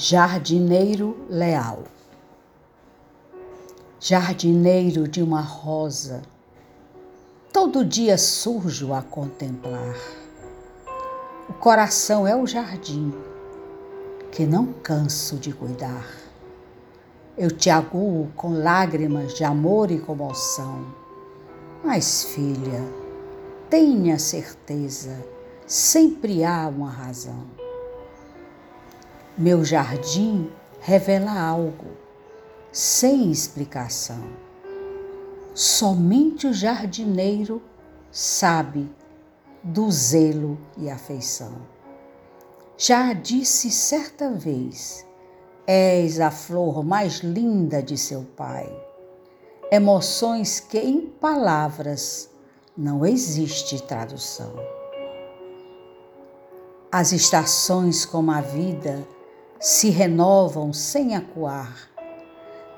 Jardineiro leal. Jardineiro de uma rosa, todo dia surjo a contemplar. O coração é o jardim que não canso de cuidar. Eu te aguo com lágrimas de amor e comoção. Mas, filha, tenha certeza, sempre há uma razão. Meu jardim revela algo, sem explicação. Somente o jardineiro sabe do zelo e afeição. Já disse certa vez: És a flor mais linda de seu pai. Emoções que em palavras não existe tradução. As estações como a vida se renovam sem acuar.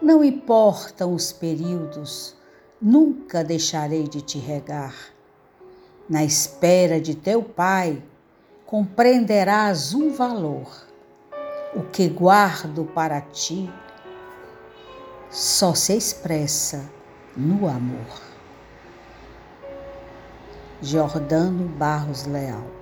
Não importam os períodos, nunca deixarei de te regar. Na espera de teu Pai, compreenderás um valor. O que guardo para ti só se expressa no amor. Jordano Barros Leal